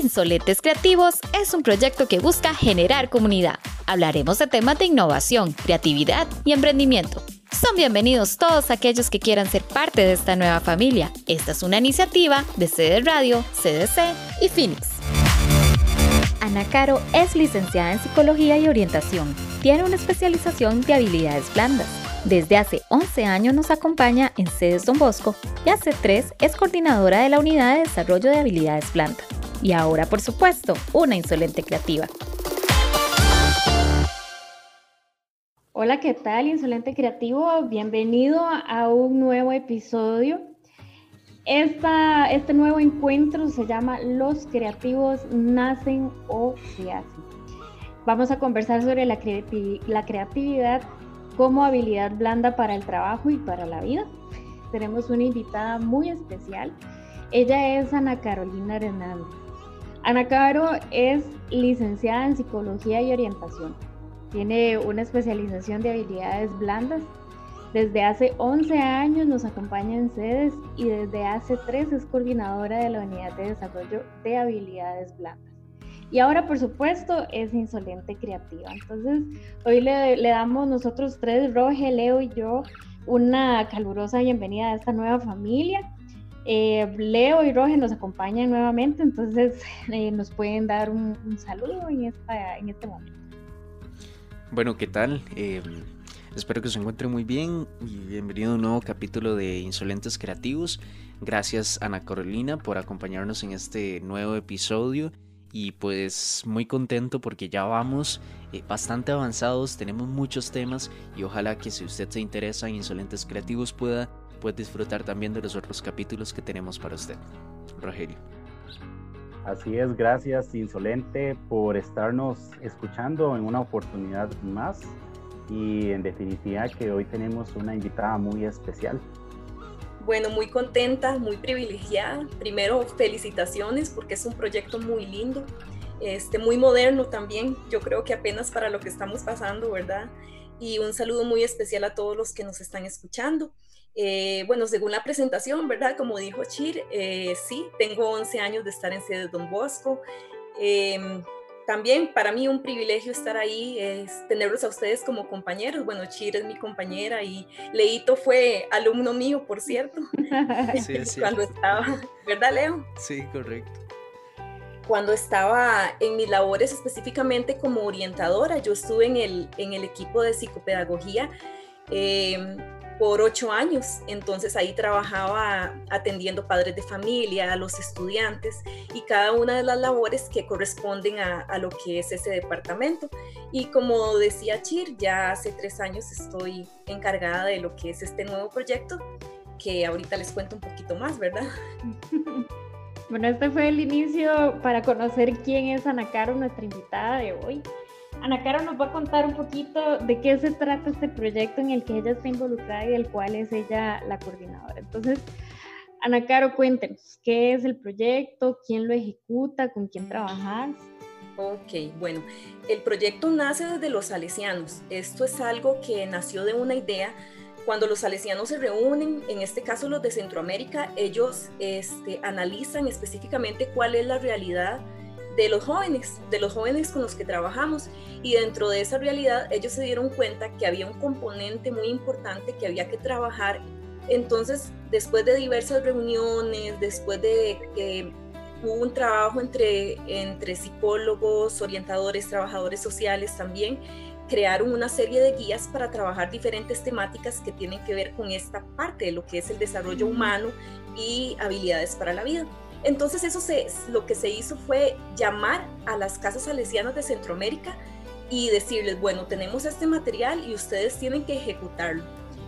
Insolentes Creativos es un proyecto que busca generar comunidad. Hablaremos de temas de innovación, creatividad y emprendimiento. Son bienvenidos todos aquellos que quieran ser parte de esta nueva familia. Esta es una iniciativa de CD Radio, CDC y Phoenix. Ana Caro es licenciada en Psicología y Orientación. Tiene una especialización de habilidades blandas. Desde hace 11 años nos acompaña en sedes Don Bosco y hace 3 es coordinadora de la Unidad de Desarrollo de Habilidades Blandas. Y ahora, por supuesto, una insolente creativa. Hola, ¿qué tal, Insolente Creativo? Bienvenido a un nuevo episodio. Esta, este nuevo encuentro se llama Los creativos nacen o se hacen. Vamos a conversar sobre la, la creatividad como habilidad blanda para el trabajo y para la vida. Tenemos una invitada muy especial. Ella es Ana Carolina Hernández. Ana Caro es licenciada en Psicología y Orientación. Tiene una especialización de habilidades blandas. Desde hace 11 años nos acompaña en sedes y desde hace 3 es coordinadora de la Unidad de Desarrollo de Habilidades Blandas. Y ahora, por supuesto, es insolente creativa. Entonces, hoy le, le damos nosotros tres, Roge, Leo y yo, una calurosa bienvenida a esta nueva familia. Eh, Leo y Roge nos acompañan nuevamente, entonces eh, nos pueden dar un, saludo en este momento. Bueno, ¿qué tal? Em, espero que se encuentren muy bien y bienvenido a un nuevo capítulo de Insolentes Creativos. Gracias Ana Carolina por acompañarnos en este nuevo episodio y pues muy contento porque ya vamos eh, bastante avanzados, tenemos muchos temas y ojalá que si usted se interesa en Insolentes Creativos pueda puede disfrutar también de los otros capítulos que tenemos para usted. Rogelio. Así es, gracias Insolente por estarnos escuchando en una oportunidad más y en definitiva que hoy tenemos una invitada muy especial. Bueno, muy contenta, muy privilegiada. Primero, felicitaciones porque es un proyecto muy lindo, este, muy moderno también. Yo creo que apenas para lo que estamos pasando, ¿verdad? Y un saludo muy especial a todos los que nos están escuchando. Eh, bueno, según la presentación, ¿verdad? Como dijo Chir, eh, sí, tengo 11 años de estar en sede de Don Bosco. Em, también para mí un privilegio estar ahí, es tenerlos a ustedes como compañeros. Bueno, Chir es mi compañera y Leito fue alumno mío, por cierto, sí, sí. cuando estaba, ¿verdad, Leo? Sí, correcto. Cuando estaba en mis labores específicamente como orientadora, yo estuve en el, en el equipo de psicopedagogía. Eh, por ocho años. Entonces ahí trabajaba atendiendo padres de familia, a los estudiantes y cada una de las labores que corresponden a, lo que es ese departamento. Y como decía Chir, ya hace tres años estoy encargada de lo que es este nuevo proyecto, que ahorita les cuento un poquito más, ¿verdad? Bueno, este fue el inicio para conocer quién es Ana Caro, nuestra invitada de hoy. Ana Caro nos va a contar un poquito de qué se trata este proyecto en el que ella está involucrada y del cual es ella la coordinadora. Entonces, Ana Caro, cuéntenos, ¿qué es el proyecto? ¿Quién lo ejecuta? ¿Con quién trabajas? Ok, bueno, el proyecto nace desde los salesianos. Esto es algo que nació de una idea. Cuando los salesianos se reúnen, en este caso los de Centroamérica, ellos este, analizan específicamente cuál es la realidad de los jóvenes, de los jóvenes con los que trabajamos. Y dentro de esa realidad ellos se dieron cuenta que había un componente muy importante que había que trabajar. Entonces, después de diversas reuniones, después de que hubo un trabajo entre, entre psicólogos, orientadores, trabajadores sociales también, crearon una serie de guías para trabajar diferentes temáticas que tienen que ver con esta parte de lo que es el desarrollo humano y habilidades para la vida. Entonces eso se, lo que se hizo fue llamar a las casas salesianas de Centroamérica y decirles, bueno, tenemos este material y ustedes tienen que ejecutarlo.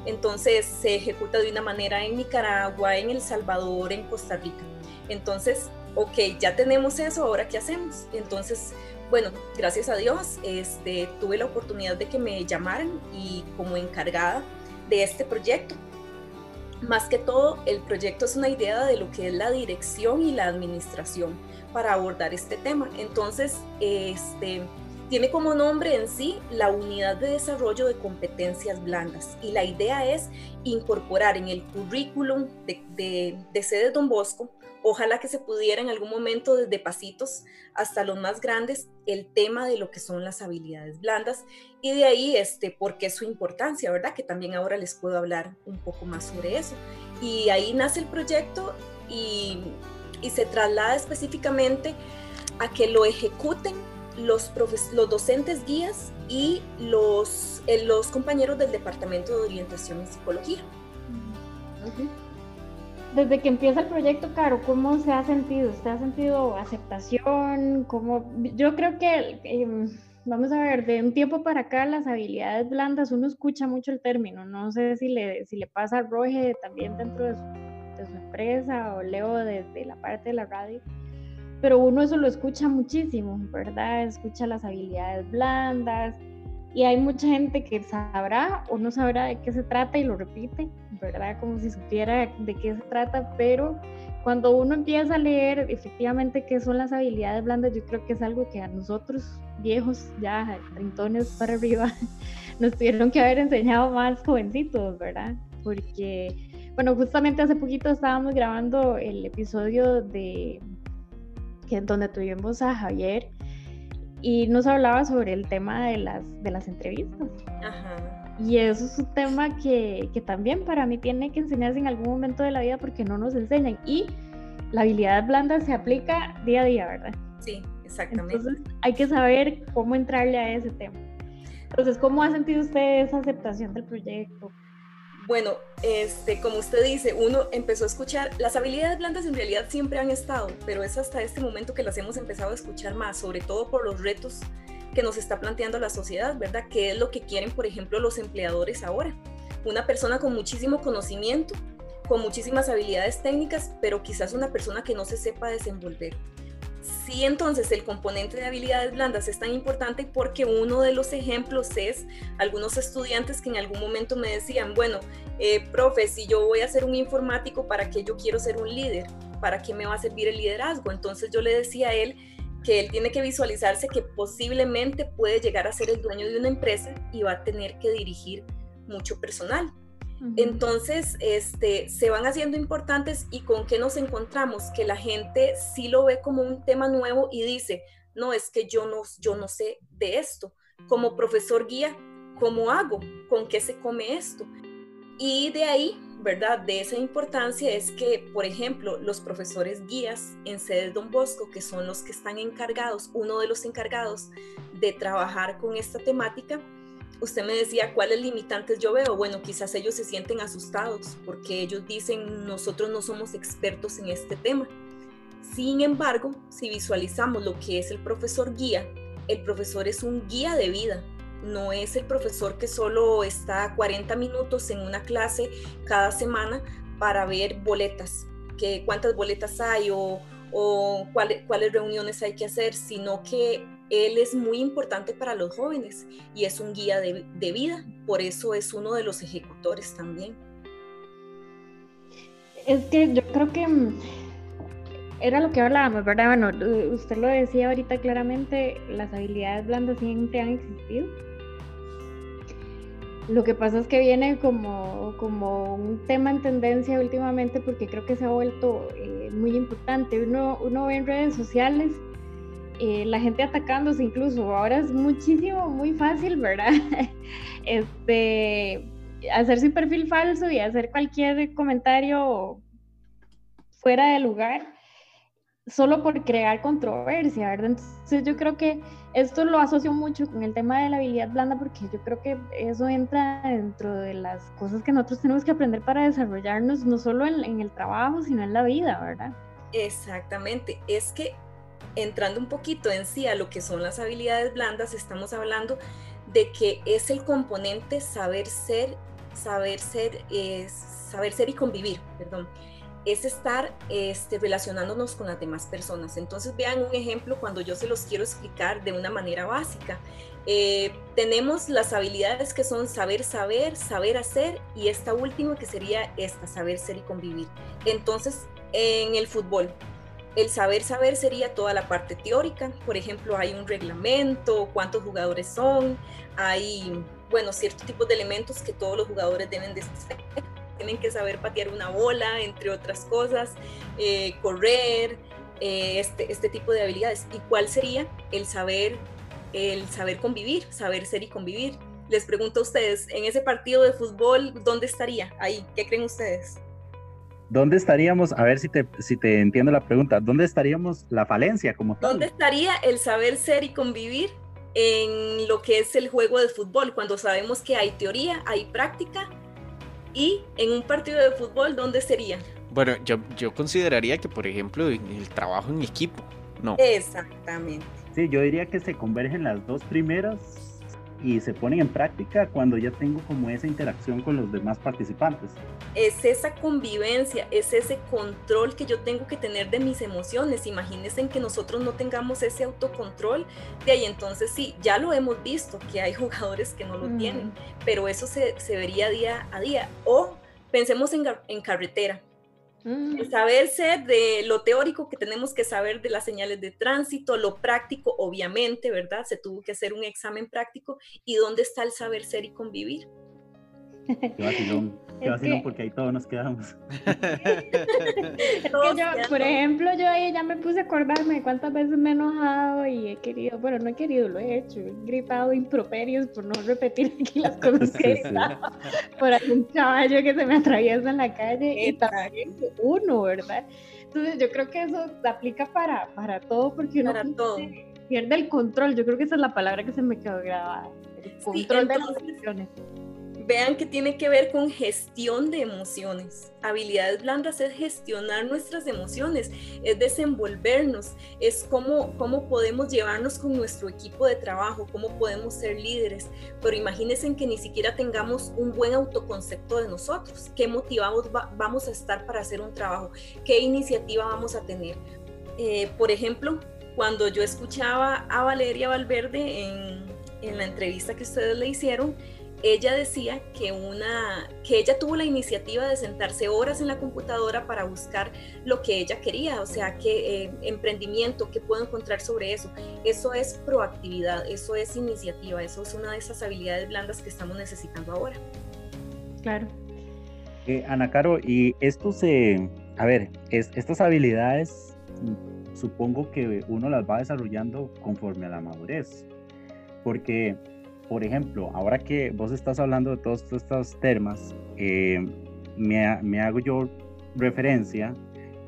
Entonces se ejecuta de una manera en Nicaragua, en El Salvador, en Costa Rica. Entonces, ok, ya tenemos eso, ahora qué hacemos. Entonces, bueno, gracias a Dios, este, tuve la oportunidad de que me llamaran y como encargada de este proyecto más que todo, el proyecto es una idea de lo que es la dirección y la administración para abordar este tema. Entonces, este, tiene como nombre en sí la unidad de desarrollo de competencias blandas y la idea es incorporar en el currículum de, de, de sede Don Bosco, ojalá que se pudiera en algún momento desde pasitos hasta los más grandes, el tema de lo que son las habilidades blandas y de ahí este, por qué su importancia, ¿verdad? Que también ahora les puedo hablar un poco más sobre eso. Y ahí nace el proyecto y, y se traslada específicamente a que lo ejecuten los, los docentes guías y los, eh, los compañeros del Departamento de Orientación y Psicología. Desde que empieza el proyecto, Caro, ¿cómo se ha sentido? ¿Usted ha sentido aceptación? ¿Cómo? Yo creo que, eh, vamos a ver, de un tiempo para acá las habilidades blandas, uno escucha mucho el término. No sé si le, si le pasa a Roge también dentro de su, de su empresa o Leo desde la parte de la radio pero uno eso lo escucha muchísimo, ¿verdad? Escucha las habilidades blandas y hay mucha gente que sabrá o no sabrá de qué se trata y lo repite, ¿verdad? Como si supiera de qué se trata, pero cuando uno empieza a leer efectivamente qué son las habilidades blandas, yo creo que es algo que a nosotros viejos, ya trintones para arriba, nos tuvieron que haber enseñado más jovencitos, ¿verdad? Porque, bueno, justamente hace poquito estábamos grabando el episodio de donde tuvimos a Javier y nos hablaba sobre el tema de las, de las entrevistas. Y eso es un tema que, que, también para mí tiene que enseñarse en algún momento de la vida porque no nos enseñan. Y la habilidad blanda se aplica día a día, ¿verdad? Sí, exactamente. Entonces hay que saber cómo entrarle a ese tema. Entonces, ¿cómo ha sentido usted esa aceptación del proyecto? Bueno, este, como usted dice, uno empezó a escuchar, las habilidades blandas en realidad siempre han estado, pero es hasta este momento que las hemos empezado a escuchar más, sobre todo por los retos que nos está planteando la sociedad, ¿verdad? ¿Qué es lo que quieren, por ejemplo, los empleadores ahora? Una persona con muchísimo conocimiento, con muchísimas habilidades técnicas, pero quizás una persona que no se sepa desenvolver. Sí, entonces el componente de habilidades blandas es tan importante porque uno de los ejemplos es algunos estudiantes que en algún momento me decían, bueno, eh, profe, si yo voy a ser un informático, ¿para qué yo quiero ser un líder? ¿Para qué me va a servir el liderazgo? Entonces yo le decía a él que él tiene que visualizarse que posiblemente puede llegar a ser el dueño de una empresa y va a tener que dirigir mucho personal. Entonces, este, se van haciendo importantes y con qué nos encontramos, que la gente sí lo ve como un tema nuevo y dice, no, es que yo no, yo no sé de esto. Como profesor guía, ¿cómo hago? ¿Con qué se come esto? Y de ahí, ¿verdad? De esa importancia es que, por ejemplo, los profesores guías en sede Don Bosco, que son los que están encargados, uno de los encargados de trabajar con esta temática, usted me decía cuáles limitantes yo veo. Bueno, quizás ellos se sienten asustados porque ellos dicen nosotros no somos expertos en este tema. Sin embargo, si visualizamos lo que es el profesor guía, el profesor es un guía de vida. No es el profesor que solo está 40 minutos en una clase cada semana para ver boletas, que cuántas boletas hay o, o cuáles, cuáles reuniones hay que hacer, sino que él es muy importante para los jóvenes y es un guía de, vida, por eso es uno de los ejecutores también. Es que yo creo que mm, era lo que hablábamos, ¿verdad? Bueno, usted lo decía ahorita claramente, las habilidades blandas siempre han existido. Lo que pasa es que viene como, como un tema en tendencia últimamente porque creo que se ha vuelto eh, muy importante. Uno, uno ve en redes sociales eh, la gente atacándose incluso. Ahora es muchísimo, muy fácil, ¿verdad? este, hacerse un perfil falso y hacer cualquier comentario fuera de lugar solo por crear controversia, ¿verdad? Entonces yo creo que esto lo asocio mucho con el tema de la habilidad blanda porque yo creo que eso entra dentro de las cosas que nosotros tenemos que aprender para desarrollarnos no solo en, en el trabajo, sino en la vida, ¿verdad? Exactamente, es que entrando un poquito en sí a lo que son las habilidades blandas, estamos hablando de que es el componente saber ser, saber ser, saber ser y convivir, perdón. Es estar este, relacionándonos con las demás personas. Entonces vean un ejemplo cuando yo se los quiero explicar de una manera básica. Eh, tenemos las habilidades que son saber saber, saber hacer y esta última que sería esta, saber ser y convivir. Entonces, en el fútbol, el saber saber sería toda la parte teórica, por ejemplo, hay un reglamento, cuántos jugadores son, hay, bueno, ciertos tipos de elementos que todos los jugadores deben de saber. Tienen que saber patear una bola, entre otras cosas, eh, correr, eh, este, este tipo de habilidades. ¿Y cuál sería el saber, el saber convivir, saber ser y convivir? Les pregunto a ustedes, en ese partido de fútbol, ¿dónde estaría ahí? ¿Qué creen ustedes? ¿Dónde estaríamos? A ver si te, si te entiendo la pregunta. ¿Dónde estaríamos la falencia como tal? ¿Dónde estaría el saber ser y convivir en lo que es el juego de fútbol? Cuando sabemos que hay teoría, hay práctica. Y en un partido de fútbol, ¿dónde sería? Bueno, yo, yo consideraría que, por ejemplo, el trabajo en equipo, ¿no? Exactamente. Sí, yo diría que se convergen las dos primeras y se ponen en práctica cuando ya tengo como esa interacción con los demás participantes. Es esa convivencia, es ese control que yo tengo que tener de mis emociones. Imagínense en que nosotros no tengamos ese autocontrol, de ahí entonces sí, ya lo hemos visto, que hay jugadores que no lo tienen, pero eso se, se, vería día a día. O pensemos en, en carretera Mm. El saber ser de lo teórico que tenemos que saber de las señales de tránsito, lo práctico, obviamente, ¿verdad? Se tuvo que hacer un examen práctico y dónde está el saber ser y convivir. Qué porque ahí todos nos quedamos. es que yo, por ejemplo, yo ahí ya me puse a acordarme de cuántas veces me he enojado y he querido, bueno, no he querido, lo he hecho, he gritado improperios por no repetir aquí las cosas que he por algún caballo que se me atraviesa en la calle y también uno, ¿verdad? Entonces yo creo que eso aplica para, para todo porque uno para todo. pierde el control, yo creo que esa es la palabra que se me quedó grabada, el control de las emociones. Vean que tiene que ver con gestión de emociones. Habilidades blandas es gestionar nuestras emociones, es desenvolvernos, es cómo, cómo podemos llevarnos con nuestro equipo de trabajo, cómo podemos ser líderes. Pero imagínense que ni siquiera tengamos un buen autoconcepto de nosotros. ¿Qué motivados vamos a estar para hacer un trabajo? ¿Qué iniciativa vamos a tener? Eh, por ejemplo, cuando yo escuchaba a Valeria Valverde en, en la entrevista que ustedes le hicieron, ella decía que, una, que ella tuvo la iniciativa de sentarse horas en la computadora para buscar lo que ella quería, o sea, qué eh, emprendimiento, qué puedo encontrar sobre eso. Eso es proactividad, eso es iniciativa, eso es una de esas habilidades blandas que estamos necesitando ahora. Claro. Eh, Ana Caro, y esto se, a ver, estas habilidades supongo que uno las va desarrollando conforme a la madurez, porque por ejemplo, ahora que vos estás hablando de todos estos temas, eh, me, me, hago yo referencia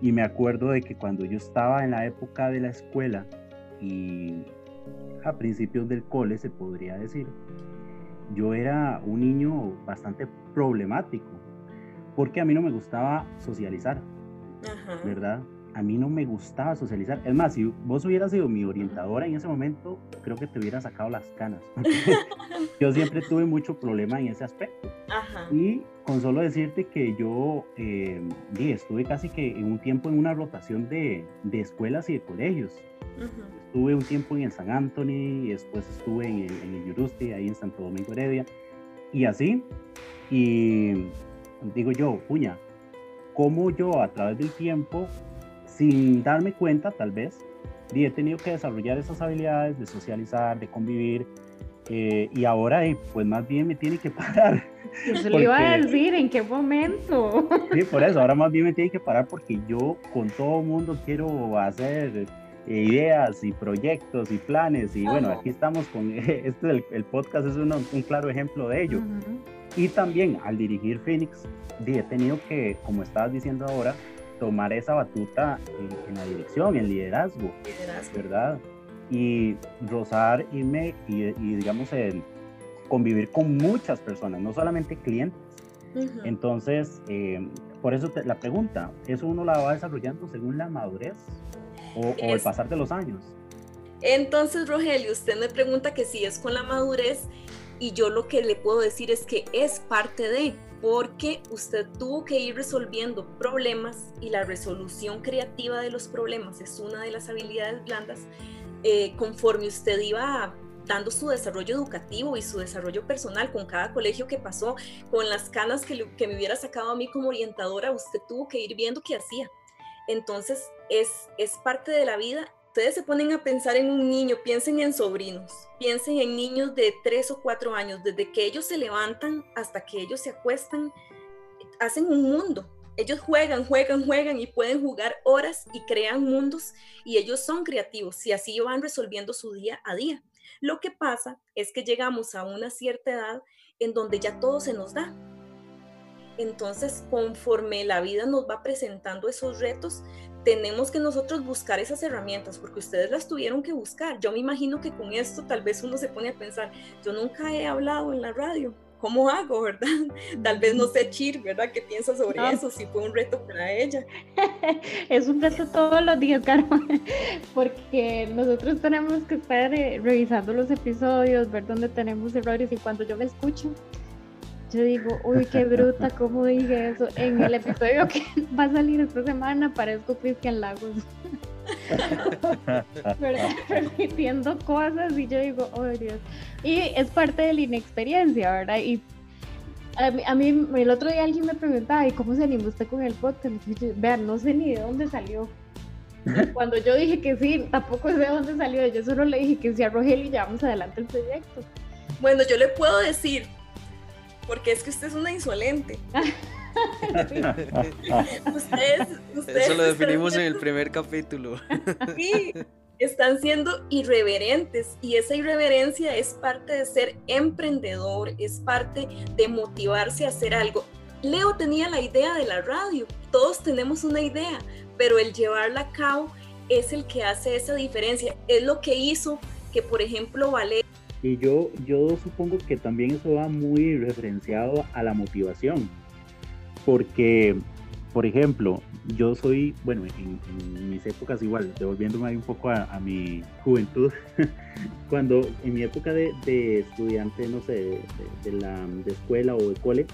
y me acuerdo de que cuando yo estaba en la época de la escuela y a principios del cole, se podría decir, yo era un niño bastante problemático, porque a mí no me gustaba socializar, ¿verdad? A mí no me gustaba socializar. Es más, si vos hubieras sido mi orientadora en ese momento, creo que te hubiera sacado las canas. yo siempre tuve mucho problema en ese aspecto. Y con solo decirte que yo eh, estuve casi que en un tiempo en una rotación de, de escuelas y de colegios. Estuve un tiempo en el San Anthony y después estuve en el, en el ahí en Santo Domingo Heredia. Y así. Y digo yo, puña, cómo yo a través del tiempo sin darme cuenta tal vez, y he tenido que desarrollar esas habilidades de socializar, de convivir, eh, y ahora eh, pues más bien me tiene que parar. Se lo iba a decir, ¿en qué momento? Sí, por eso, ahora más bien me tiene que parar porque yo con todo mundo quiero hacer eh, ideas y proyectos y planes, y bueno, aquí estamos con, este el, el podcast es un claro ejemplo de ello. Y también al dirigir Phoenix, he tenido que, como estabas diciendo ahora, tomar esa batuta en, la dirección, en liderazgo, ¿verdad? Y rozar, irme y, y digamos, el, convivir con muchas personas, no solamente clientes. Entonces, eh, por eso la pregunta, ¿eso uno la va desarrollando según la madurez o, o el pasar de los años? Entonces, Rogelio, usted me pregunta que si es con la madurez y yo lo que le puedo decir es que es parte de, porque usted tuvo que ir resolviendo problemas y la resolución creativa de los problemas es una de las habilidades blandas eh, conforme usted iba dando su desarrollo educativo y su desarrollo personal con cada colegio que pasó, con las canas que, me hubiera sacado a mí como orientadora, usted tuvo que ir viendo qué hacía. Entonces es, es parte de la vida. Ustedes se ponen a pensar en un niño, piensen en sobrinos, piensen en niños de tres o cuatro años, desde que ellos se levantan hasta que ellos se acuestan, hacen un mundo. Ellos juegan, juegan, juegan y pueden jugar horas y crean mundos y ellos son creativos y así van resolviendo su día a día. Lo que pasa es que llegamos a una cierta edad en donde ya todo se nos da. Entonces, conforme la vida nos va presentando esos retos, tenemos que nosotros buscar esas herramientas, porque ustedes las tuvieron que buscar. Yo me imagino que con esto tal vez uno se pone a pensar, yo nunca he hablado en la radio, ¿cómo hago, verdad? Tal vez no sé Chir, ¿verdad? ¿Qué piensa sobre eso? Si fue un reto para ella. es un reto todos los días, Carmen, porque nosotros tenemos que estar eh, revisando los episodios, ver dónde tenemos errores y cuando yo me escucho, yo digo, uy, qué bruta, ¿cómo dije eso? En el episodio que va a salir esta semana parezco Cristian Lagos. Repitiendo cosas y yo digo, oh Dios. Y es parte de la inexperiencia, ¿verdad? Y a mí, el otro día alguien me preguntaba, ¿y cómo se animó usted con el podcast? vean, no sé ni de dónde salió. cuando yo dije que sí, tampoco sé de dónde salió. Yo solo le dije que sí a Rogelio y llevamos adelante el proyecto. Bueno, yo le puedo decir porque es que usted es una insolente. Eso lo definimos en el primer capítulo. sí, están siendo irreverentes y esa irreverencia es parte de ser emprendedor, es parte de motivarse a hacer algo. Leo tenía la idea de la radio, todos tenemos una idea, pero el llevarla a cabo es el que hace esa diferencia, es lo que hizo que, por ejemplo, Valeria y yo, yo supongo que también eso va muy referenciado a la motivación, porque, por ejemplo, yo soy, bueno, en, mis épocas igual, devolviéndome ahí un poco a, mi juventud, cuando en mi época de, estudiante, no sé, de, la de escuela o de cole,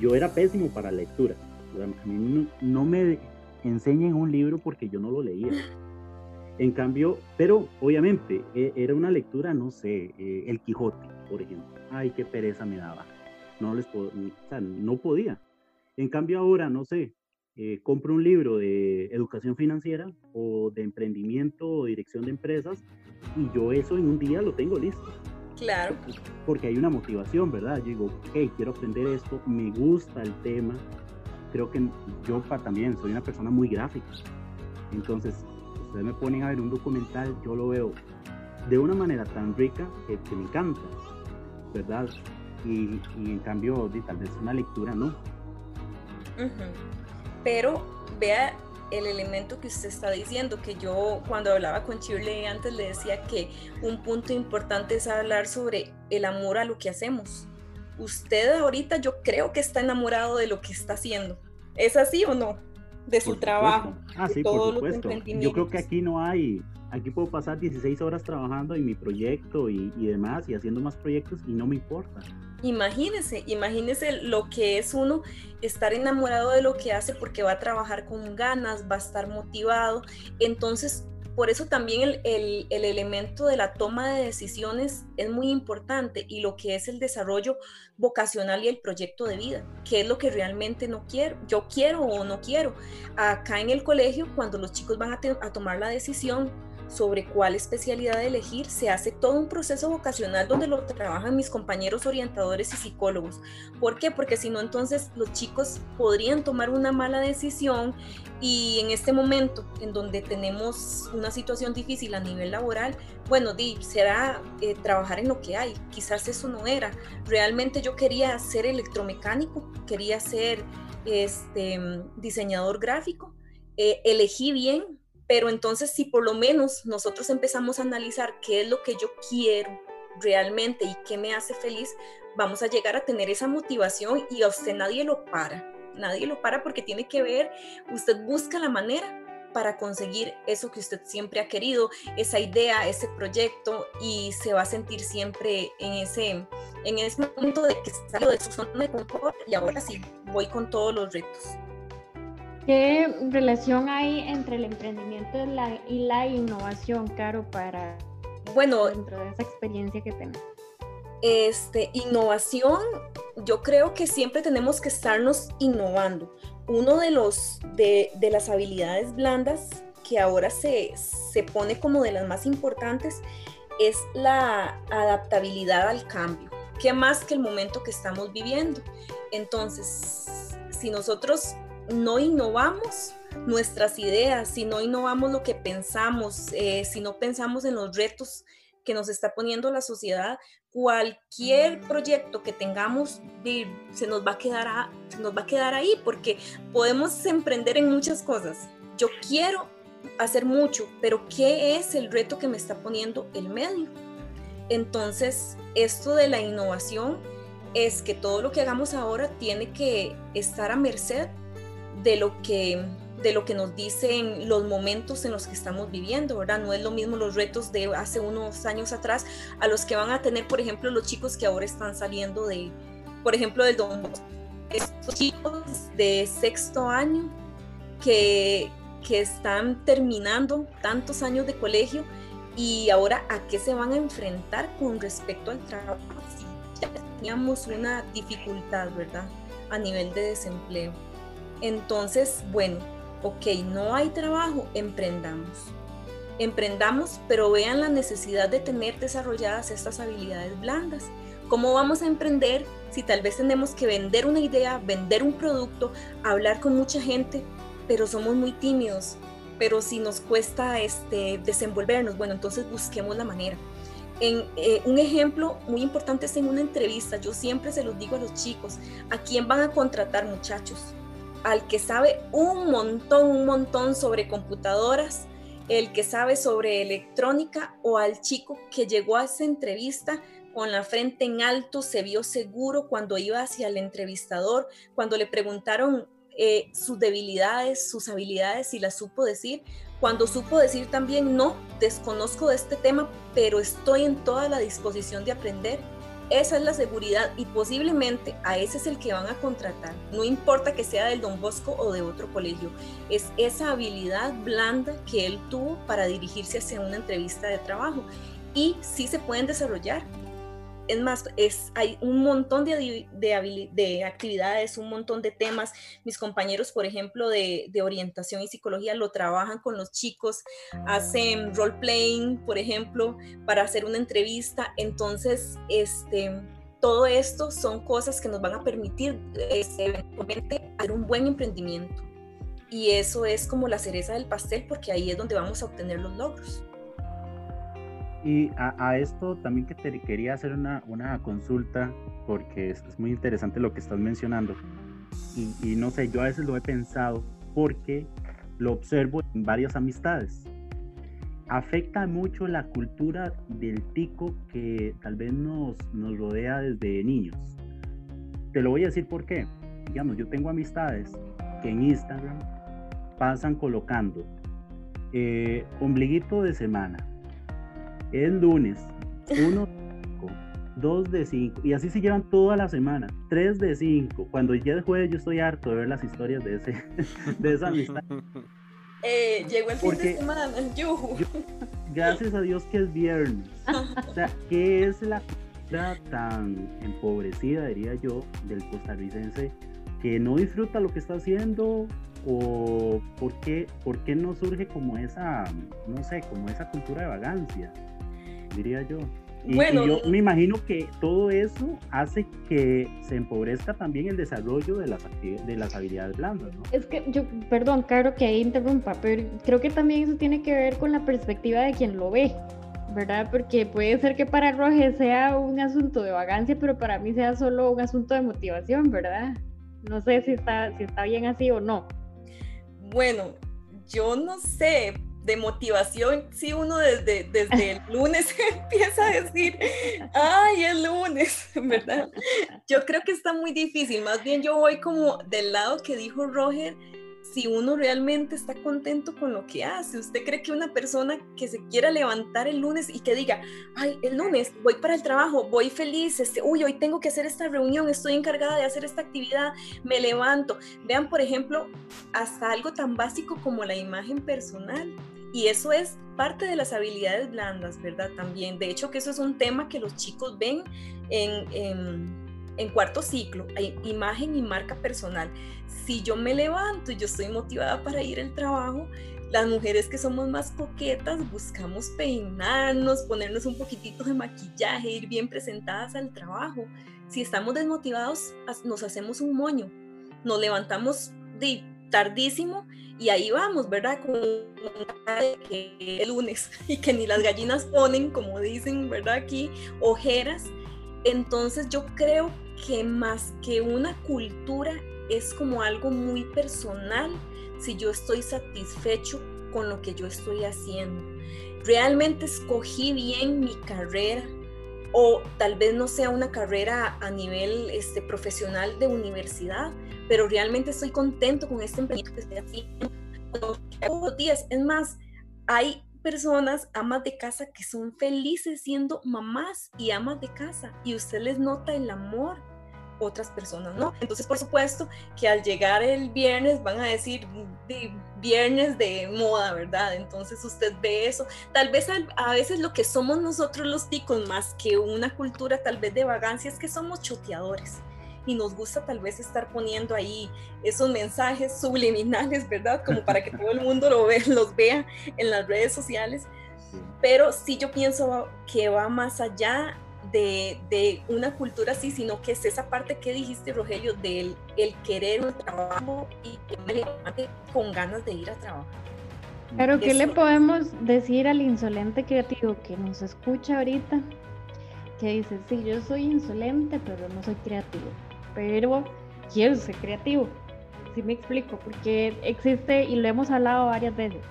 yo era pésimo para lectura. A mí no, no me enseñen un libro porque yo no lo leía. En cambio, pero obviamente e, era una lectura, no sé, eh, El Quijote, por ejemplo. Ay, qué pereza me daba. No les o sea, no podía. En cambio ahora, no sé, eh, compro un libro de educación financiera o de emprendimiento o dirección de empresas y yo eso en un día lo tengo listo. Claro. Porque hay una motivación, ¿verdad? Yo digo, hey, quiero aprender esto, me gusta el tema. Creo que yo también soy una persona muy gráfica. Entonces, ustedes me ponen a ver un documental, yo lo veo de una manera tan rica que, me encanta, ¿verdad? Y, en cambio, tal vez una lectura no. Pero vea el elemento que usted está diciendo, que yo cuando hablaba con Shirley antes le decía que un punto importante es hablar sobre el amor a lo que hacemos. Usted ahorita yo creo que está enamorado de lo que está haciendo. ¿Es así o no? De su trabajo. Ah, sí, por supuesto. Yo creo que aquí no hay, aquí puedo pasar 16 horas trabajando en mi proyecto y, y, demás y haciendo más proyectos y no me importa. Imagínese, imagínese lo que es uno estar enamorado de lo que hace porque va a trabajar con ganas, va a estar motivado. Entonces, por eso también el, elemento de la toma de decisiones es muy importante y lo que es el desarrollo vocacional y el proyecto de vida, qué es lo que realmente no quiero, yo quiero o no quiero. Acá en el colegio, cuando los chicos van a, a tomar la decisión sobre cuál especialidad elegir, se hace todo un proceso vocacional donde lo trabajan mis compañeros orientadores y psicólogos. ¿Por qué? Porque si no, entonces los chicos podrían tomar una mala decisión y en este momento en donde tenemos una situación difícil a nivel laboral, bueno, di, será eh, trabajar en lo que hay. Quizás eso no era. Realmente yo quería ser electromecánico, quería ser este, diseñador gráfico. Eh, elegí bien pero entonces si por lo menos nosotros empezamos a analizar qué es lo que yo quiero realmente y qué me hace feliz, vamos a llegar a tener esa motivación y a usted nadie lo para. Nadie lo para porque tiene que ver, usted busca la manera para conseguir eso que usted siempre ha querido, esa idea, ese proyecto y se va a sentir siempre en ese, en ese momento de que salgo de su zona de confort y ahora sí, voy con todos los retos. ¿Qué relación hay entre el emprendimiento y la, innovación, Caro, para bueno, dentro de esa experiencia que tenemos? Este, innovación, yo creo que siempre tenemos que estarnos innovando. uno de, los, de, de las habilidades blandas que ahora se, se pone como de las más importantes es la adaptabilidad al cambio. ¿Qué más que el momento que estamos viviendo? Entonces, si nosotros no innovamos nuestras ideas, si no innovamos lo que pensamos, eh, si no pensamos en los retos que nos está poniendo la sociedad, cualquier proyecto que tengamos se nos va a quedar se nos va a quedar ahí porque podemos emprender en muchas cosas. Yo quiero hacer mucho, pero ¿qué es el reto que me está poniendo el medio? Entonces, esto de la innovación es que todo lo que hagamos ahora tiene que estar a merced de lo que de lo que nos dicen los momentos en los que estamos viviendo, ¿verdad? No es lo mismo los retos de hace unos años atrás a los que van a tener, por ejemplo, los chicos que ahora están saliendo de, por ejemplo, del Don Estos chicos de sexto año que, que están terminando tantos años de colegio y ahora a qué se van a enfrentar con respecto al trabajo. ya teníamos una dificultad, ¿verdad? A nivel de desempleo. Entonces, bueno, ok, no hay trabajo, emprendamos. Emprendamos, pero vean la necesidad de tener desarrolladas estas habilidades blandas. ¿Cómo vamos a emprender si tal vez tenemos que vender una idea, vender un producto, hablar con mucha gente, pero somos muy tímidos, pero si nos cuesta este, desenvolvernos, bueno, entonces busquemos la manera. En, eh, un ejemplo muy importante es en una entrevista, yo siempre se los digo a los chicos, ¿a quién van a contratar muchachos? Al que sabe un montón, un montón sobre computadoras, el que sabe sobre electrónica o al chico que llegó a esa entrevista con la frente en alto, se vio seguro cuando iba hacia el entrevistador, cuando le preguntaron eh, sus debilidades, sus habilidades y las supo decir. Cuando supo decir también, no, desconozco de este tema, pero estoy en toda la disposición de aprender. Esa es la seguridad y posiblemente a ese es el que van a contratar. No importa que sea del Don Bosco o de otro colegio. Es esa habilidad blanda que él tuvo para dirigirse hacia una entrevista de trabajo. Y sí se pueden desarrollar es más, hay un montón de, de, actividades, un montón de temas. Mis compañeros, por ejemplo, de, orientación y psicología lo trabajan con los chicos, hacen role-playing, por ejemplo, para hacer una entrevista. Entonces, este, todo esto son cosas que nos van a permitir eventualmente hacer un buen emprendimiento. Y eso es como la cereza del pastel porque ahí es donde vamos a obtener los logros. Y a, esto también que te quería hacer una, una consulta, porque es, muy interesante lo que estás mencionando. Y, y, no sé, yo a veces lo he pensado porque lo observo en varias amistades. Afecta mucho la cultura del tico que tal vez nos, nos rodea desde niños. Te lo voy a decir por qué. Digamos, yo tengo amistades que en Instagram pasan colocando eh, ombliguito de semana, es lunes, uno de cinco, dos de cinco, y así se llevan toda la semana, tres de cinco. Cuando ya es jueves, yo estoy harto de ver las historias de, ese, de esa amistad. Eh, llegó el fin de semana, gracias a Dios que es viernes. O sea, ¿qué es la cultura tan empobrecida, diría yo, del costarricense que no disfruta lo que está haciendo o por qué, por qué no surge como esa, no sé, como esa cultura de vagancia? Diría yo. Y, bueno, yo me imagino que todo eso hace que se empobrezca también el desarrollo de las, de las habilidades blandas, ¿no? Es que yo, perdón, claro que ahí interrumpa, pero creo que también eso tiene que ver con la perspectiva de quien lo ve, ¿verdad? Porque puede ser que para Roge sea un asunto de vagancia, pero para mí sea solo un asunto de motivación, ¿verdad? No sé si está, si está bien así o no. Bueno, yo no sé, de motivación, si uno desde, desde el lunes empieza a decir, ay, es lunes, ¿verdad? Yo creo que está muy difícil, más bien yo voy como del lado que dijo Roger, si uno realmente está contento con lo que hace. ¿Usted cree que una persona que se quiera levantar el lunes y que diga, ay, el lunes voy para el trabajo, voy feliz, este, uy, hoy tengo que hacer esta reunión, estoy encargada de hacer esta actividad, me levanto? Vean, por ejemplo, hasta algo tan básico como la imagen personal. Y eso es parte de las habilidades blandas, ¿verdad? También. De hecho, que eso es un tema que los chicos ven en, en cuarto ciclo, imagen y marca personal. Si yo me levanto y yo estoy motivada para ir al trabajo, las mujeres que somos más coquetas buscamos peinarnos, ponernos un poquitito de maquillaje, ir bien presentadas al trabajo. Si estamos desmotivados, nos hacemos un moño, nos levantamos de tardísimo y ahí vamos, ¿verdad? Con que lunes y que ni las gallinas ponen, como dicen, ¿verdad? Aquí, ojeras. Entonces yo creo que más que una cultura es como algo muy personal si yo estoy satisfecho con lo que yo estoy haciendo. Realmente escogí bien mi carrera o tal vez no sea una carrera a nivel este, profesional de universidad, pero realmente estoy contento con este emprendimiento que estoy haciendo todos días. Es más, hay personas, amas de casa, que son felices siendo mamás y amas de casa y usted les nota el amor otras personas no. Entonces, por supuesto que al llegar el viernes van a decir viernes de moda, ¿verdad? Entonces usted ve eso. Tal vez a, veces lo que somos nosotros los ticos, más que una cultura tal vez de vagancia, es que somos choteadores. Y nos gusta tal vez estar poniendo ahí esos mensajes subliminales, ¿verdad? Como para que todo el mundo lo ve, los vea en las redes sociales. Pero sí yo pienso que va más allá de, una cultura así, sino que es esa parte que dijiste, Rogelio, del el querer un trabajo y que me levante con ganas de ir a trabajar. Pero, ¿qué le podemos decir al insolente creativo que nos escucha ahorita? Que dice, sí, yo soy insolente, pero no soy creativo. Pero quiero ser creativo. Sí me explico, porque existe, y lo hemos hablado varias veces,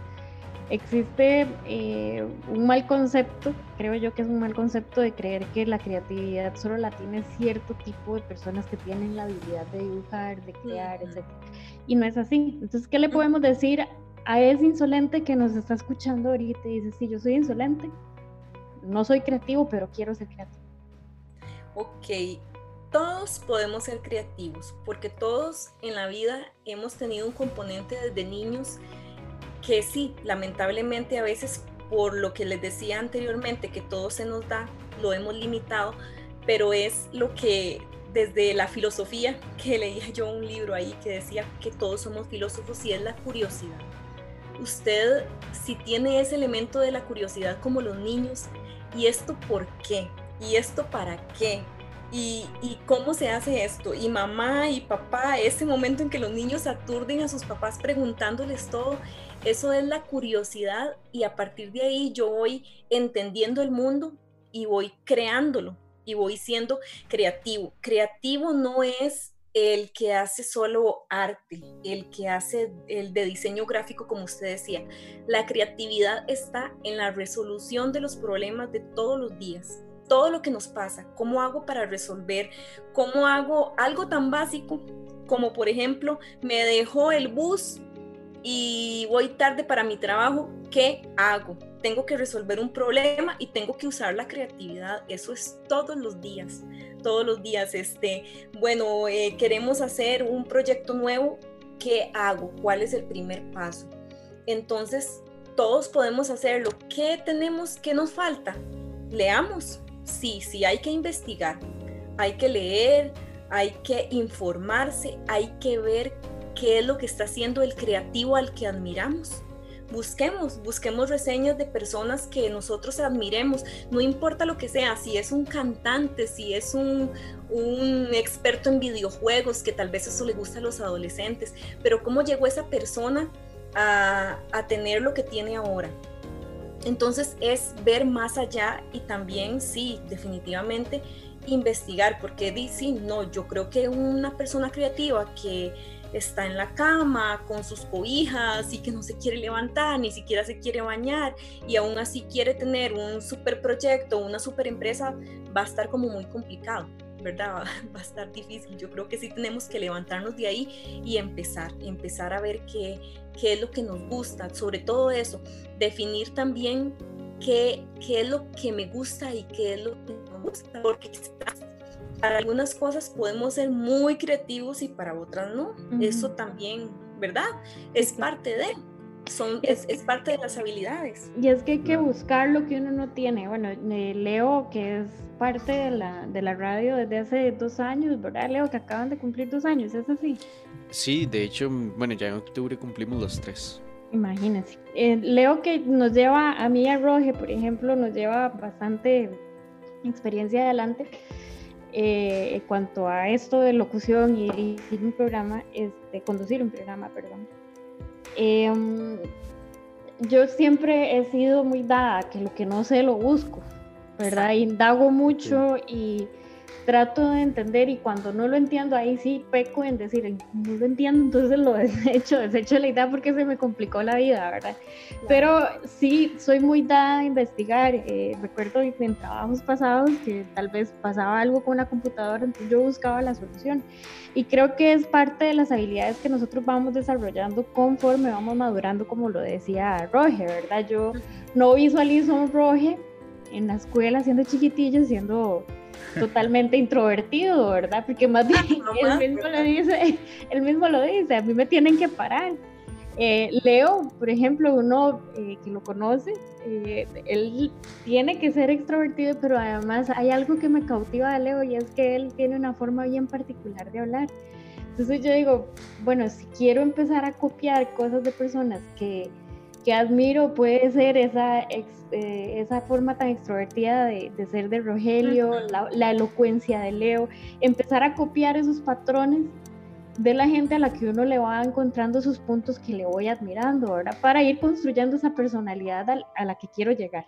existe eh, un mal concepto, creo yo que es un mal concepto de creer que la creatividad solo la tiene cierto tipo de personas que tienen la habilidad de dibujar, de crear, etc. Y no es así. Entonces, ¿qué le podemos decir a ese insolente que nos está escuchando ahorita y dice, sí, yo soy insolente, no soy creativo, pero quiero ser creativo? Ok, todos podemos ser creativos, porque todos en la vida hemos tenido un componente desde niños que sí, lamentablemente a veces por lo que les decía anteriormente, que todo se nos da, lo hemos limitado, pero es lo que desde la filosofía, que leía yo un libro ahí que decía que todos somos filósofos y es la curiosidad. Usted si tiene ese elemento de la curiosidad como los niños, ¿y esto por qué? ¿Y esto para qué? ¿Y, cómo se hace esto? Y mamá y papá, ese momento en que los niños aturden a sus papás preguntándoles todo, eso es la curiosidad y a partir de ahí yo voy entendiendo el mundo y voy creándolo y voy siendo creativo. Creativo no es el que hace solo arte, el que hace el de diseño gráfico, como usted decía. La creatividad está en la resolución de los problemas de todos los días. Todo lo que nos pasa, cómo hago para resolver, cómo hago algo tan básico como por ejemplo, me dejó el bus y voy tarde para mi trabajo, ¿qué hago? Tengo que resolver un problema y tengo que usar la creatividad. Eso es todos los días, todos los días. Este, bueno, eh, queremos hacer un proyecto nuevo, ¿qué hago? ¿Cuál es el primer paso? Entonces, todos podemos hacerlo. ¿Qué tenemos? ¿Qué nos falta? Leamos. Sí, sí, hay que investigar. Hay que leer, hay que informarse, hay que ver qué es lo que está haciendo el creativo al que admiramos. Busquemos, busquemos reseñas de personas que nosotros admiremos, no importa lo que sea, si es un cantante, si es un, experto en videojuegos, que tal vez eso le gusta a los adolescentes, pero cómo llegó esa persona a, a tener lo que tiene ahora. Entonces es ver más allá y también, sí, definitivamente investigar, porque dice, no, yo creo que una persona creativa que está en la cama con sus cobijas y que no se quiere levantar, ni siquiera se quiere bañar y aún así quiere tener un super proyecto, una super empresa, va a estar como muy complicado. ¿verdad? Va a estar difícil. Yo creo que sí tenemos que levantarnos de ahí y empezar, empezar a ver qué, qué es lo que nos gusta, sobre todo eso, definir también qué, qué es lo que me gusta y qué es lo que no me gusta, porque para algunas cosas podemos ser muy creativos y para otras no. Eso también, ¿verdad? Es parte de. Son, es, es, parte de las habilidades. Y es que hay que buscar lo que uno no tiene. Bueno, eh, Leo, que es parte de la, de la radio desde hace dos años, ¿verdad, Leo? Que acaban de cumplir dos años, ¿es así? Sí, de hecho, bueno, ya en octubre cumplimos los tres. Imagínense. Eh, Leo que nos lleva, a mí a Roge, por ejemplo, nos lleva bastante experiencia adelante eh, en cuanto a esto de locución y dirigir un programa, este, conducir un programa, perdón. Em, yo siempre he sido muy dada que lo que no sé lo busco, ¿verdad? Indago mucho y trato de entender y cuando no lo entiendo, ahí sí peco en decir, no lo entiendo, entonces lo desecho, desecho la idea porque se me complicó la vida, ¿verdad? Pero sí, soy muy dada a investigar. Eh, recuerdo en trabajos pasados que tal vez pasaba algo con una computadora, entonces yo buscaba la solución. Y creo que es parte de las habilidades que nosotros vamos desarrollando conforme vamos madurando, como lo decía Roger, ¿verdad? Yo no visualizo un Roger en la escuela siendo chiquitillo, siendo totalmente introvertido, ¿verdad? Porque más bien él mismo lo dice, él mismo lo dice, a mí me tienen que parar. Eh, Leo, por ejemplo, uno eh, que lo conoce, eh, él tiene que ser extrovertido, pero además hay algo que me cautiva de Leo y es que él tiene una forma bien particular de hablar. Entonces yo digo, bueno, si quiero empezar a copiar cosas de personas que, que admiro, puede ser esa eh, esa forma tan extrovertida de, ser de Rogelio, la, elocuencia de Leo, empezar a copiar esos patrones de la gente a la que uno le va encontrando sus puntos que le voy admirando, ¿verdad? Para ir construyendo esa personalidad a, la que quiero llegar.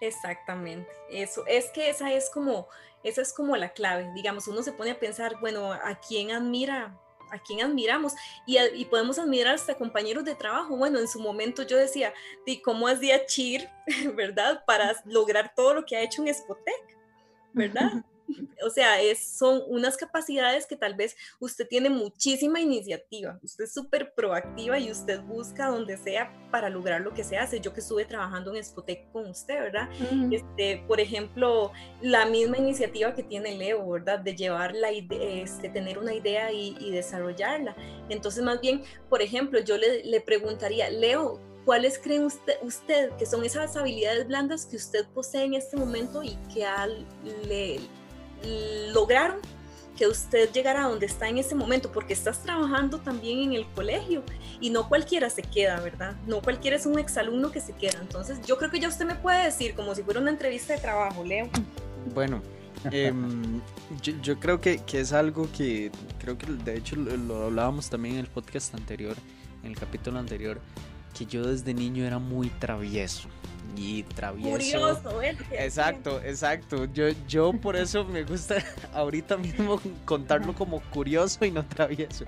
Exactamente, eso, es que esa es como, esa es como la clave, digamos, uno se pone a pensar, bueno, ¿a quién admira a quien admiramos y, y, podemos admirar hasta compañeros de trabajo. Bueno, en su momento yo decía, ¿y cómo hacía Chir, verdad? Para lograr todo lo que ha hecho en Spotec, ¿verdad? O sea, es, son unas capacidades que tal vez usted tiene muchísima iniciativa, usted es súper proactiva y usted busca donde sea para lograr lo que se hace. Yo que estuve trabajando en Spotec con usted, ¿verdad? este, por ejemplo, la misma iniciativa que tiene Leo, ¿verdad? De llevar la idea, este, tener una idea y, desarrollarla. Entonces, más bien, por ejemplo, yo le, le preguntaría, Leo, ¿cuáles creen usted, usted, que son esas habilidades blandas que usted posee en este momento y que al, le, lograron que usted llegara a donde está en ese momento, porque estás trabajando también en el colegio y no cualquiera se queda, ¿verdad? No cualquiera es un exalumno que se queda. Entonces, yo creo que ya usted me puede decir, como si fuera una entrevista de trabajo, Leo. Bueno, em, yo, creo que, que, es algo que, creo que de hecho lo, lo hablábamos también en el podcast anterior, en el capítulo anterior, que yo desde niño era muy travieso y travieso. Exacto, exacto. Yo, yo por eso me gusta ahorita mismo contarlo como curioso y no travieso.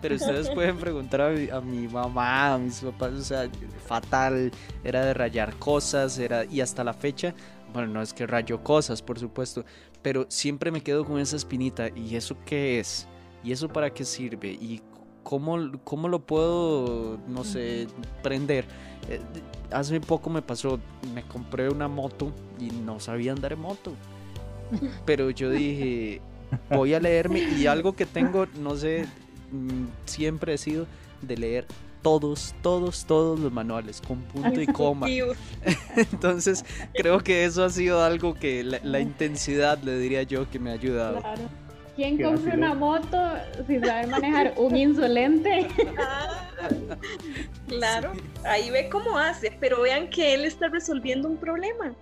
Pero ustedes pueden preguntar a mi, mamá, a mis papás, o sea, fatal, era de rayar cosas, era y hasta la fecha, bueno, no es que rayo cosas, por supuesto, pero siempre me quedo con esa espinita, ¿y eso qué es? ¿Y eso para qué sirve? ¿Y cómo, cómo lo puedo, no sé, prender? Eh, hace poco me pasó, me compré una moto y no sabía andar en moto. Pero yo dije, voy a leerme y algo que tengo, no sé, mm, siempre he sido de leer todos, todos, todos los manuales, con punto y coma. Entonces, creo que eso ha sido algo que la, intensidad, le diría yo, que me ha ayudado. Claro. ¿Quién compra una moto sin saber manejar? Un insolente. claro, ahí ve cómo hace, pero vean que él está resolviendo un problema.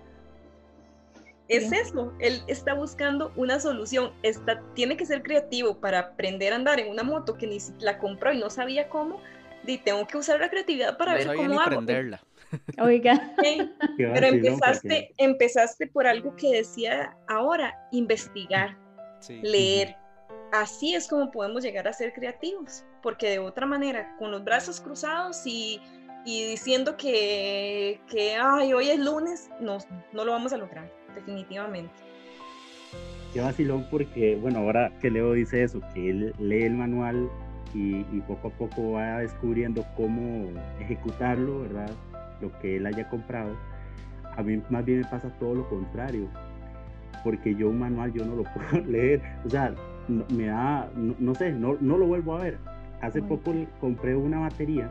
Es eso, él está buscando una solución, está, tiene que ser creativo para aprender a andar en una moto que ni la compró y no sabía cómo, y tengo que usar la creatividad para ver cómo hago. Oiga. pero empezaste, empezaste por algo que decía ahora, investigar leer. Así es como podemos llegar a ser creativos, porque de otra manera, con los brazos cruzados y, diciendo que, que Ay, hoy es lunes, no, no lo vamos a lograr, definitivamente. Qué vacilón porque, bueno, ahora que Leo dice eso, que él lee el manual y, y, poco a poco va descubriendo cómo ejecutarlo, ¿verdad? Lo que él haya comprado. A mí más bien me pasa todo lo contrario porque yo un manual yo no lo puedo leer, o sea, me da, no, sé, no, no, lo vuelvo a ver. Hace poco compré una batería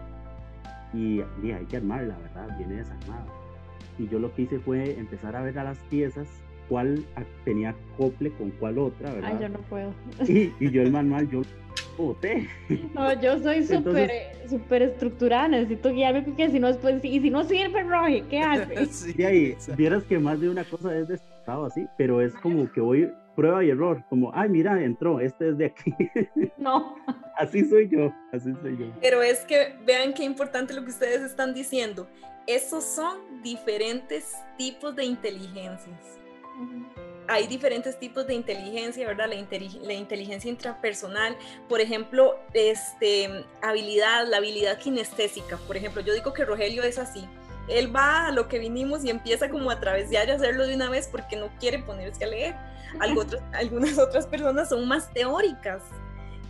y, hay que armarla, ¿verdad? Viene desarmada. Y yo lo que hice fue empezar a ver a las piezas cuál tenía acople con cuál otra, ¿verdad? Ay, yo no puedo. Y, y yo el manual, yo boté. No, yo soy súper súper estructurada, necesito guiarme porque si no después, y si no sirve, Roge, ¿qué haces? sí, y ahí, vieras que más de una cosa es de así, pero es como que voy prueba y error, como, ay, mira, entró, este es de aquí. No. así soy yo, así soy yo. Pero es que vean qué importante lo que ustedes están diciendo. Esos son diferentes tipos de inteligencias. Hay diferentes tipos de inteligencia, ¿verdad? La, la, inteligencia intrapersonal, por ejemplo, este, habilidad, la habilidad kinestésica. Por ejemplo, yo digo que Rogelio es así él va a lo que vinimos y empieza como a través y hacerlo de una vez porque no quiere ponerse a leer. Algo algunas otras personas son más teóricas.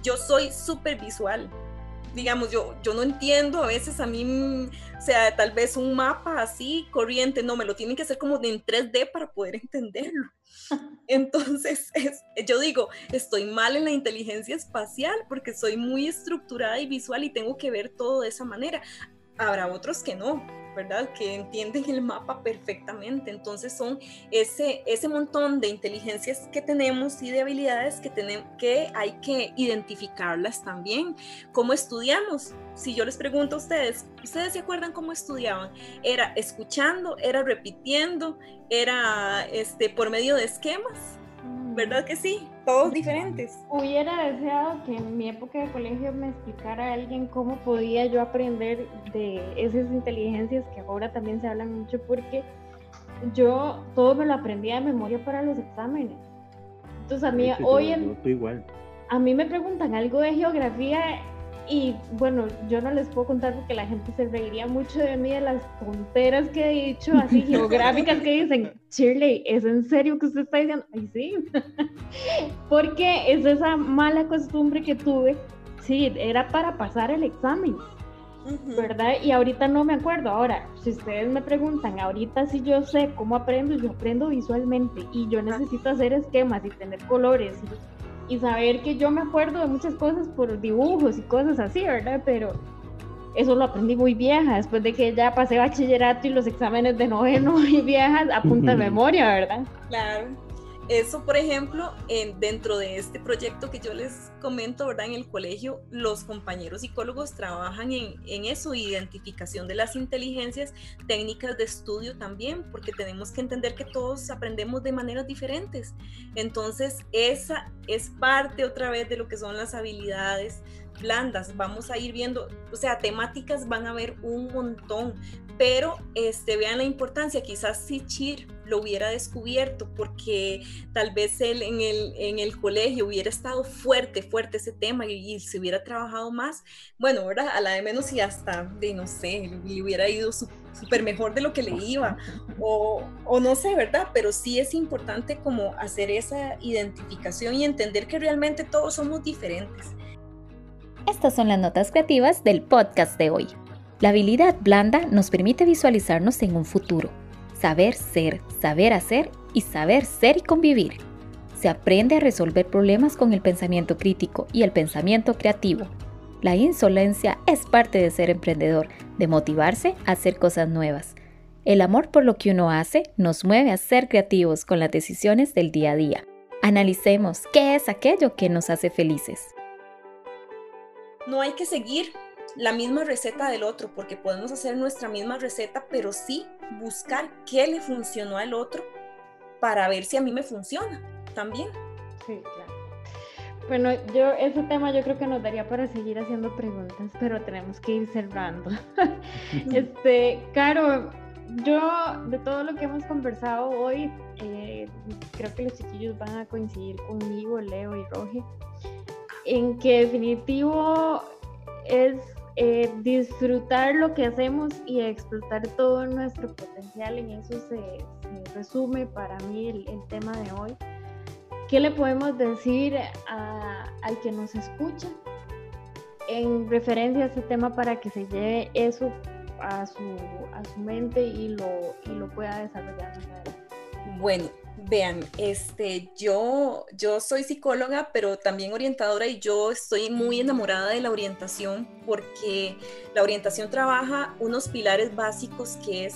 Yo soy súper visual. Digamos, yo, yo no entiendo a veces a mí, o sea, tal vez un mapa así, corriente, no, me lo tienen que hacer como en 3D para poder entenderlo. Entonces, es, yo digo, estoy mal en la inteligencia espacial porque soy muy estructurada y visual y tengo que ver todo de esa manera. Habrá otros que no, ¿verdad? Que entienden el mapa perfectamente. Entonces son ese, ese montón de inteligencias que tenemos y de habilidades que, tenemos, que hay que identificarlas también. ¿Cómo estudiamos? Si yo les pregunto a ustedes, ¿ustedes se acuerdan cómo estudiaban? ¿Era escuchando? ¿Era repitiendo? ¿Era este, por medio de esquemas? ¿Verdad que sí? Todos diferentes. Hubiera deseado que en mi época de colegio me explicara alguien cómo podía yo aprender de esas inteligencias que ahora también se hablan mucho porque yo todo me lo aprendía de memoria para los exámenes. Entonces a mí hoy en... igual. A mí me preguntan algo de geografía y bueno, yo no les puedo contar porque la gente se reiría mucho de mí de las tonteras que he dicho, así geográficas que dicen, Shirley, ¿es en serio que usted está diciendo? Ay, sí. porque es esa mala costumbre que tuve. Sí, era para pasar el examen. ¿Verdad? Y ahorita no me acuerdo. Ahora, si ustedes me preguntan, ahorita si yo sé cómo aprendo, yo aprendo visualmente y yo necesito hacer esquemas y tener colores y saber que yo me acuerdo de muchas cosas por dibujos y cosas así, ¿verdad? Pero eso lo aprendí muy vieja, después de que ya pasé bachillerato y los exámenes de noveno y viejas a punta de memoria, ¿verdad? Claro. Eso, por ejemplo, en, dentro de este proyecto que yo les comento, ¿verdad? En el colegio, los compañeros psicólogos trabajan en, en, eso, identificación de las inteligencias, técnicas de estudio también, porque tenemos que entender que todos aprendemos de maneras diferentes. Entonces, esa es parte otra vez de lo que son las habilidades blandas. Vamos a ir viendo, o sea, temáticas van a haber un montón, pero este, vean la importancia, quizás si Chir lo hubiera descubierto porque tal vez él en el, en el colegio hubiera estado fuerte, fuerte ese tema y, se hubiera trabajado más, bueno, ahora a la de menos y hasta, de no sé, le hubiera ido súper mejor de lo que le iba o, o no sé, ¿verdad? Pero sí es importante como hacer esa identificación y entender que realmente todos somos diferentes. Estas son las notas creativas del podcast de hoy. La habilidad blanda nos permite visualizarnos en un futuro, saber ser, saber hacer y saber ser y convivir. Se aprende a resolver problemas con el pensamiento crítico y el pensamiento creativo. La insolencia es parte de ser emprendedor, de motivarse a hacer cosas nuevas. El amor por lo que uno hace nos mueve a ser creativos con las decisiones del día a día. Analicemos qué es aquello que nos hace felices. No hay que seguir la misma receta del otro, porque podemos hacer nuestra misma receta, pero sí buscar qué le funcionó al otro para ver si a mí me funciona también. Sí, claro. Bueno, yo ese tema yo creo que nos daría para seguir haciendo preguntas, pero tenemos que ir cerrando. este, Caro, yo de todo lo que hemos conversado hoy, eh, creo que los chiquillos van a coincidir conmigo, Leo y Roge, en que definitivo es eh, disfrutar lo que hacemos y explotar todo nuestro potencial. En eso se, resume para mí el, tema de hoy. ¿Qué le podemos decir al que nos escucha en referencia a este tema para que se lleve eso a su, a su mente y lo, y lo pueda desarrollar más Bueno, vean, este, yo, yo soy psicóloga, pero también orientadora y yo estoy muy enamorada de la orientación porque la orientación trabaja unos pilares básicos que es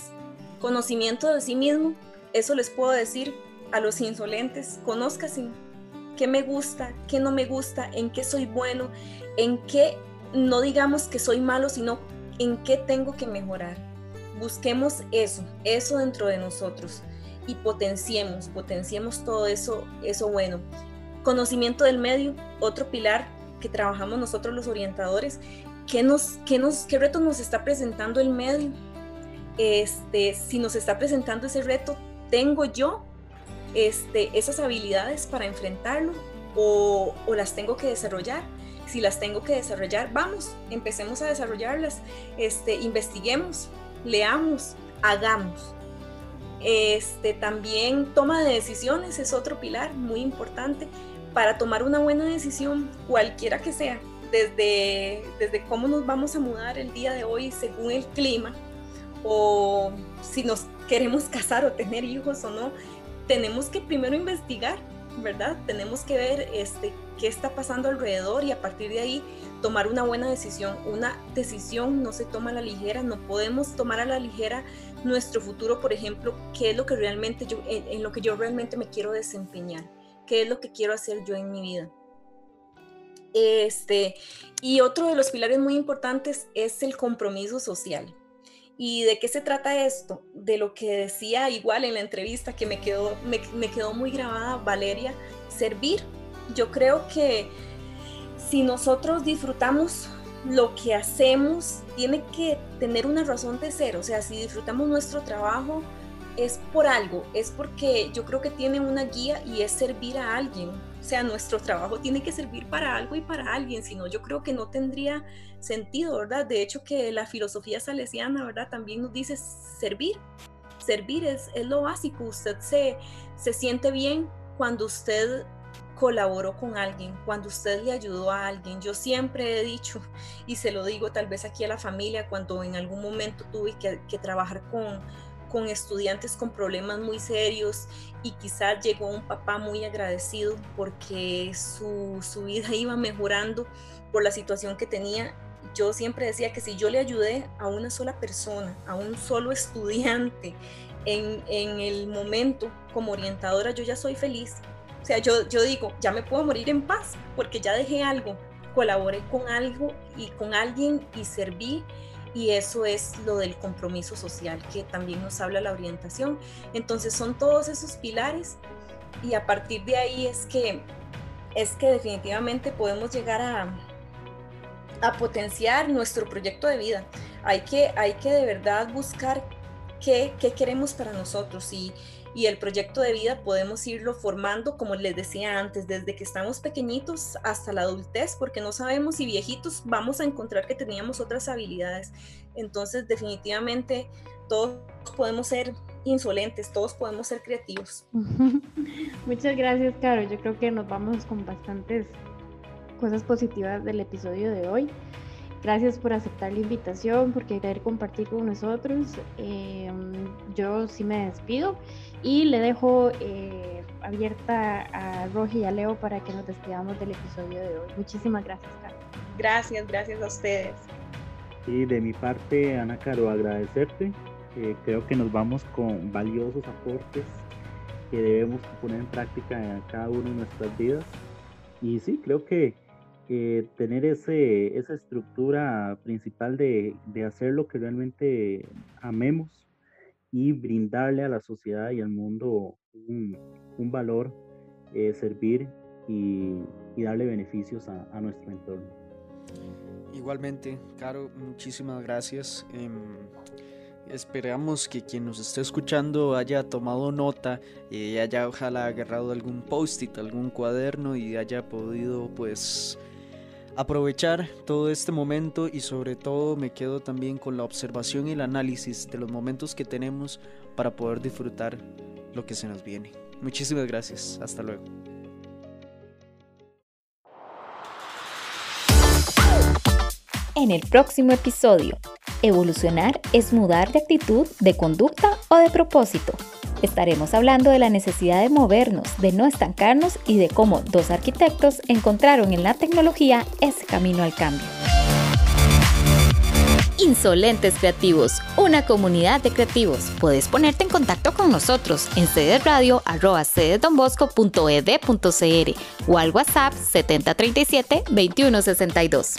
conocimiento de sí mismo. Eso les puedo decir a los insolentes, conózcase qué me gusta, qué no me gusta, en qué soy bueno, en qué no digamos que soy malo, sino en qué tengo que mejorar. Busquemos eso, eso dentro de nosotros y potenciemos, potenciemos todo eso, eso bueno. Conocimiento del medio, otro pilar que trabajamos nosotros los orientadores, ¿qué, nos, qué, nos, qué reto nos está presentando el medio? Este, si nos está presentando ese reto, ¿tengo yo este, esas habilidades para enfrentarlo o, o las tengo que desarrollar? si las tengo que desarrollar, vamos, empecemos a desarrollarlas, este, investiguemos, leamos, hagamos. Este, también toma de decisiones es otro pilar muy importante. Para tomar una buena decisión, cualquiera que sea, desde, desde cómo nos vamos a mudar el día de hoy según el clima, o si nos queremos casar o tener hijos o no, tenemos que primero investigar ¿verdad? Tenemos que ver este, qué está pasando alrededor y a partir de ahí tomar una buena decisión. Una decisión no se toma a la ligera, no podemos tomar a la ligera nuestro futuro, por ejemplo, qué es lo que realmente yo, en, lo que yo realmente me quiero desempeñar, qué es lo que quiero hacer yo en mi vida. Este, y otro de los pilares muy importantes es el compromiso social. ¿Y de qué se trata esto? De lo que decía igual en la entrevista que me quedó, me, quedó muy grabada Valeria, servir. Yo creo que si nosotros disfrutamos lo que hacemos, tiene que tener una razón de ser. O sea, si disfrutamos nuestro trabajo, es por algo, es porque yo creo que tiene una guía y es servir a alguien. Sea, nuestro trabajo tiene que servir para algo y para alguien, si no, yo creo que no tendría sentido, ¿verdad? De hecho, que la filosofía salesiana, ¿verdad? También nos dice servir. Servir es, es lo básico. Usted se, se siente bien cuando usted colaboró con alguien, cuando usted le ayudó a alguien. Yo siempre he dicho, y se lo digo tal vez aquí a la familia, cuando en algún momento tuve que trabajar con, con estudiantes con problemas muy serios y quizás llegó un papá muy agradecido porque su, su, vida iba mejorando por la situación que tenía. Yo siempre decía que si yo le ayudé a una sola persona, a un solo estudiante en, en el momento como orientadora, yo ya soy feliz. O sea, yo, yo digo, ya me puedo morir en paz porque ya dejé algo, colaboré con algo y con alguien y serví y eso es lo del compromiso social que también nos habla la orientación. Entonces son todos esos pilares y a partir de ahí es que es que definitivamente podemos llegar a, a potenciar nuestro proyecto de vida. Hay que, hay que de verdad buscar qué, qué queremos para nosotros y, y el proyecto de vida podemos irlo formando, como les decía antes, desde que estamos pequeñitos hasta la adultez, porque no sabemos si viejitos vamos a encontrar que teníamos otras habilidades. Entonces, definitivamente, todos podemos ser insolentes, todos podemos ser creativos. Muchas gracias, Caro. Yo creo que nos vamos con bastantes cosas positivas del episodio de hoy. Gracias por aceptar la invitación, por querer compartir con nosotros. Em, yo sí me despido y le dejo eh, abierta a Roji y a Leo para que nos despidamos del episodio de hoy. Muchísimas gracias, Caro. Gracias, gracias a ustedes. Y de mi parte, Ana Caro, agradecerte. Eh, creo que nos vamos con valiosos aportes que debemos poner en práctica en cada uno de nuestras vidas. Y sí, creo que tener ese, esa estructura principal de, de, hacer lo que realmente amemos y brindarle a la sociedad y al mundo un, un valor, eh, servir y, y, darle beneficios a, a, nuestro entorno. Igualmente, Caro, muchísimas gracias. Eh, esperamos que quien nos esté escuchando haya tomado nota y haya ojalá agarrado algún post-it, algún cuaderno y haya podido pues aprovechar todo este momento y sobre todo me quedo también con la observación y el análisis de los momentos que tenemos para poder disfrutar lo que se nos viene. Muchísimas gracias, hasta luego. En el próximo episodio, evolucionar es mudar de actitud, de conducta o de propósito. Estaremos hablando de la necesidad de movernos, de no estancarnos y de cómo dos arquitectos encontraron en la tecnología ese camino al cambio. Insolentes Creativos, una comunidad de creativos. Puedes ponerte en contacto con nosotros en cederradio.cedesdonbosco.ed.cr o al WhatsApp 7037 2162.